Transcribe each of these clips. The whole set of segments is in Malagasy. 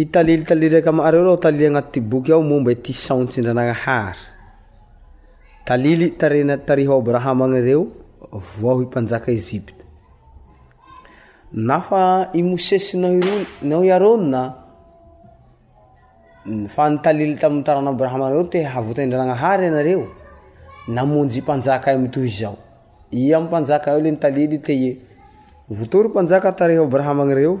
i talily talily kreo talily anat ty boky ao mombai tsaotsndrananahary talily tariha o abrahama reo va pnjaka eipt osesya fatily taytraoarahamreot aotdranaahary anareo naojy at ialaytotor aa tr arahama reo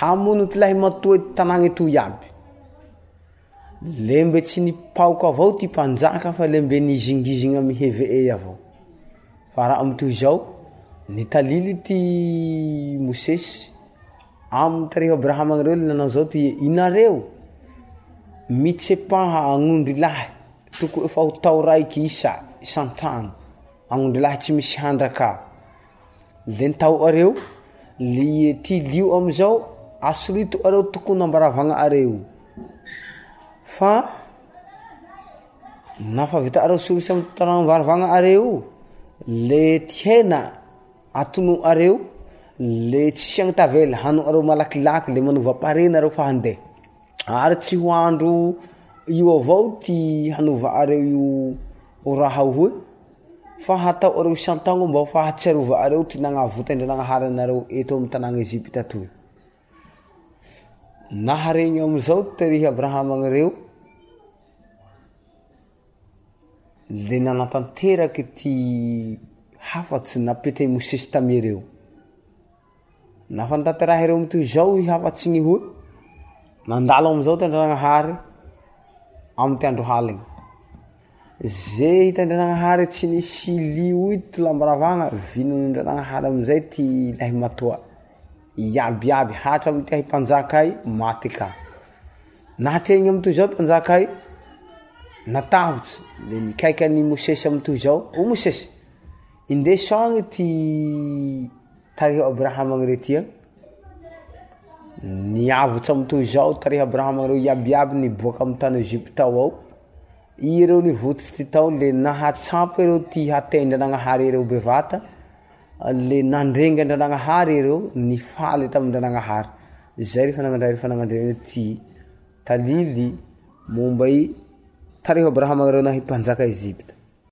hamono ty lahy matoy tanany toy iaby le mbe tsy nipaoky avao ty manaklembe izingizin aaily e ty osesy amy tarahamareoaao zao ty inareo mitsypaha anondry lahy tokofaho tao raiky isa iantran anondrylahy tsy misy andrak e aoeo l ty lio amizao asritoareo tokony ambaravanaareo fa afvitareo sriy amtaambaravanaareo le ty hena atonoareo le tsy siany a anoreomalakilaky eao areo fa hataoareo isantago mbafahatsyarovaareo ty nanavotandrnaaharnareo t amy tanaept nahareny amizao terihy abrahama ny reo le nanatanteraky ty hafatsy napetay mosesy tam ereo nafa ntanterahy reo amty zao hafatsy ny hoy nandaloamzao tyandriananahary am ty andro haliny ze hitandriananahary tsy nisyly oy to lambaravana vinonndrianaahary amzay ty lahi matoa iaayaatyakykreat zao aky aaosy le ikaikanymosesy amtoy zao mosesy indesoany ty toarahamy re tyaosyat zao tarahamre iababy niboaky amtan eiptao ao iereo nivotosy ty tao le nahatsapo ereo ty hatendranaahary ereobeata le nandrenga ndrananahary ereo nifaly tamindrananahary zay ree fananandra refananandra ty talily momba i tareho abrahamareo na mpanjaka ezipta